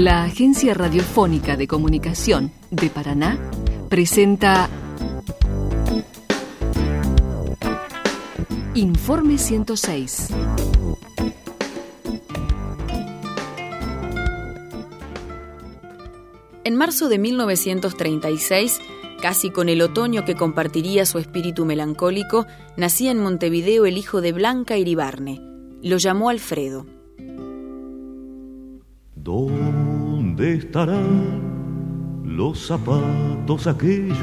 La Agencia Radiofónica de Comunicación de Paraná presenta Informe 106. En marzo de 1936, casi con el otoño que compartiría su espíritu melancólico, nacía en Montevideo el hijo de Blanca Iribarne. Lo llamó Alfredo. ¿Dónde estarán los zapatos aquellos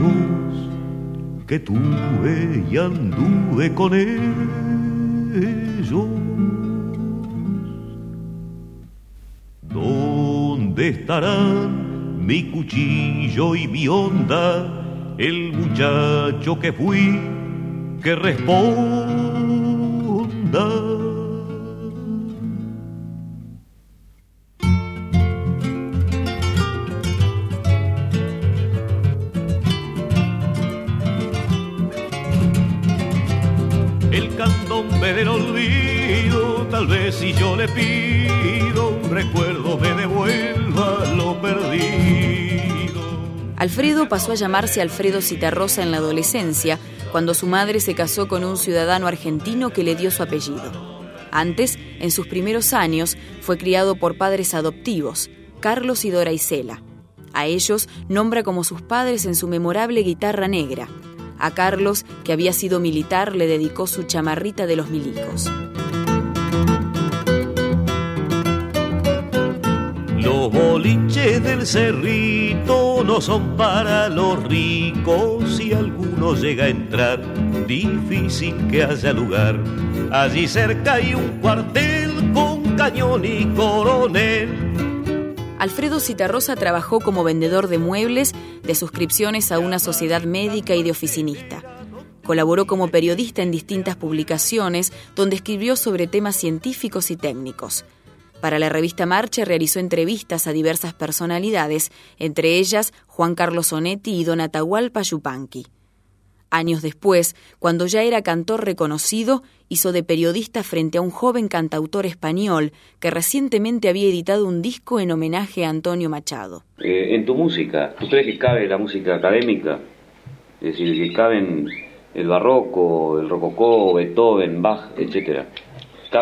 que tuve y anduve con ellos? ¿Dónde estarán mi cuchillo y mi onda, el muchacho que fui, que responda? Del olvido, tal vez si yo le pido un recuerdo me devuelva lo perdido. Alfredo pasó a llamarse Alfredo Citarrosa en la adolescencia, cuando su madre se casó con un ciudadano argentino que le dio su apellido. Antes, en sus primeros años, fue criado por padres adoptivos, Carlos y Dora Isela. A ellos nombra como sus padres en su memorable guitarra negra, a Carlos, que había sido militar, le dedicó su chamarrita de los milicos. Los boliches del cerrito no son para los ricos si alguno llega a entrar, difícil que haya lugar. Allí cerca hay un cuartel con cañón y coronel Alfredo Citarrosa trabajó como vendedor de muebles, de suscripciones a una sociedad médica y de oficinista. Colaboró como periodista en distintas publicaciones donde escribió sobre temas científicos y técnicos. Para la revista Marcha realizó entrevistas a diversas personalidades, entre ellas Juan Carlos Onetti y Don Atahualpa Yupanqui. Años después, cuando ya era cantor reconocido, hizo de periodista frente a un joven cantautor español que recientemente había editado un disco en homenaje a Antonio Machado. Eh, en tu música, ¿tú crees que cabe la música académica? Es decir, que caben el barroco, el rococó, Beethoven, Bach, etcétera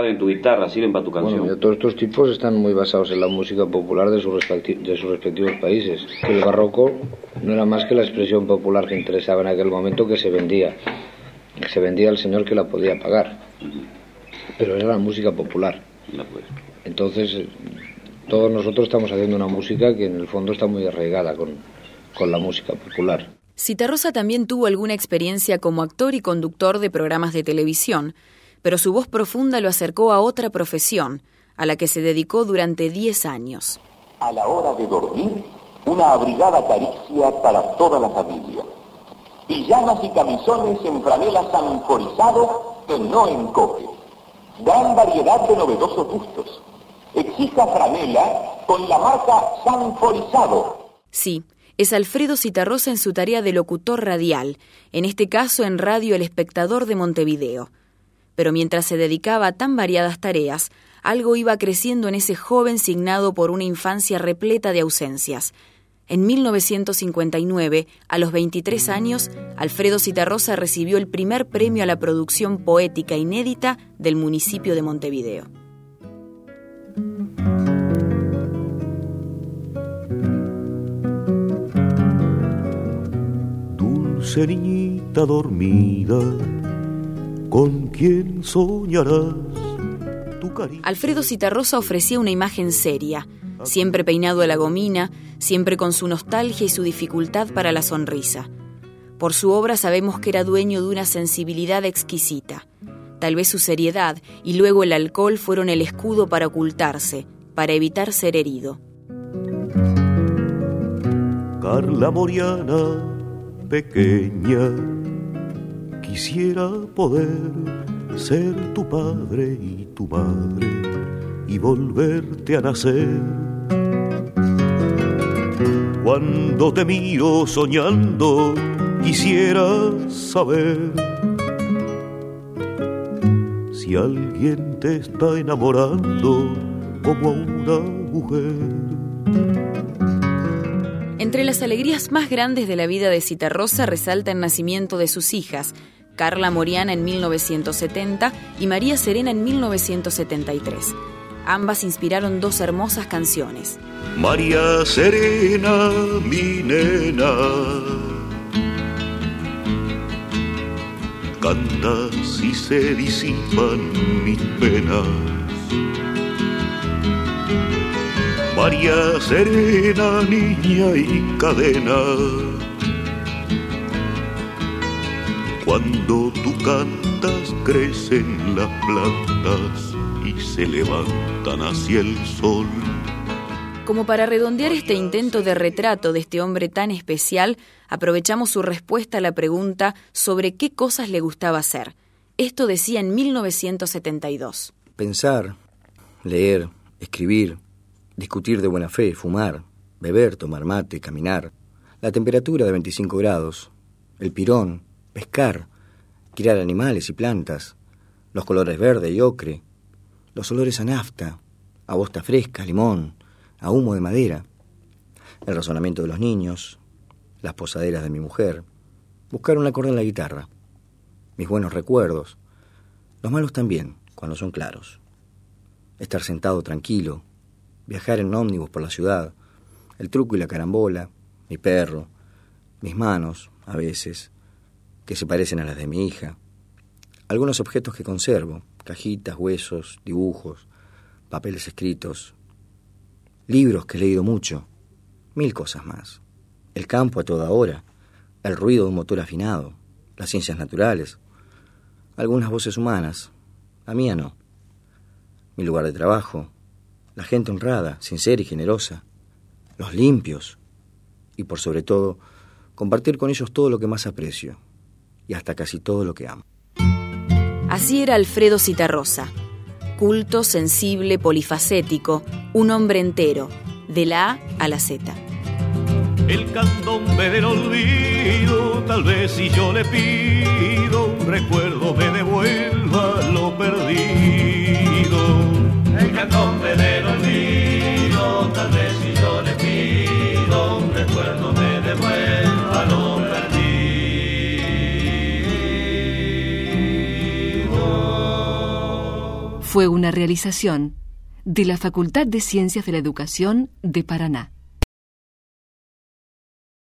en tu guitarra, sirven para tu canción. Bueno, todos estos tipos están muy basados en la música popular de, sus de sus respectivos países. El barroco no era más que la expresión popular que interesaba en aquel momento que se vendía. Se vendía al señor que la podía pagar. Pero era la música popular. Entonces, todos nosotros estamos haciendo una música que en el fondo está muy arraigada con, con la música popular. Citarrosa también tuvo alguna experiencia como actor y conductor de programas de televisión, pero su voz profunda lo acercó a otra profesión, a la que se dedicó durante 10 años. A la hora de dormir, una abrigada caricia para toda la familia. Pijamas y camisones en franela sanforizado que no encoge. Gran variedad de novedosos gustos. Exija franela con la marca sanforizado. Sí, es Alfredo Citarrosa en su tarea de locutor radial, en este caso en Radio El Espectador de Montevideo pero mientras se dedicaba a tan variadas tareas, algo iba creciendo en ese joven signado por una infancia repleta de ausencias. En 1959, a los 23 años, Alfredo Citarrosa recibió el primer premio a la producción poética inédita del municipio de Montevideo. Dulce niñita dormida con quién soñarás tu cariño. Alfredo Citarrosa ofrecía una imagen seria, siempre peinado a la gomina, siempre con su nostalgia y su dificultad para la sonrisa. Por su obra sabemos que era dueño de una sensibilidad exquisita. Tal vez su seriedad y luego el alcohol fueron el escudo para ocultarse, para evitar ser herido. Carla Moriana, pequeña, Quisiera poder ser tu padre y tu madre y volverte a nacer. Cuando te miro soñando, quisiera saber si alguien te está enamorando como a una mujer Entre las alegrías más grandes de la vida de Citarrosa resalta el nacimiento de sus hijas, Carla Moriana en 1970 y María Serena en 1973. Ambas inspiraron dos hermosas canciones. María Serena, mi nena, cantas y se disipan mis penas. María Serena, niña y cadena. Cuando tú cantas crecen las plantas y se levantan hacia el sol. Como para redondear este intento de retrato de este hombre tan especial, aprovechamos su respuesta a la pregunta sobre qué cosas le gustaba hacer. Esto decía en 1972. Pensar, leer, escribir, discutir de buena fe, fumar, beber, tomar mate, caminar, la temperatura de 25 grados, el pirón, pescar, criar animales y plantas, los colores verde y ocre, los olores a nafta, a bosta fresca, limón, a humo de madera, el razonamiento de los niños, las posaderas de mi mujer, buscar un acorde en la guitarra, mis buenos recuerdos, los malos también, cuando son claros, estar sentado tranquilo, viajar en ómnibus por la ciudad, el truco y la carambola, mi perro, mis manos, a veces, que se parecen a las de mi hija, algunos objetos que conservo, cajitas, huesos, dibujos, papeles escritos, libros que he leído mucho, mil cosas más. El campo a toda hora, el ruido de un motor afinado, las ciencias naturales, algunas voces humanas, la mía no. Mi lugar de trabajo, la gente honrada, sincera y generosa, los limpios, y por sobre todo, compartir con ellos todo lo que más aprecio, y hasta casi todo lo que amo. Así era Alfredo Citarrosa, culto, sensible, polifacético, un hombre entero, de la A a la Z. El candombe del olvido, tal vez si yo le pido un recuerdo me devuelva lo perdido. El candombe del olvido, Fue una realización de la Facultad de Ciencias de la Educación de Paraná.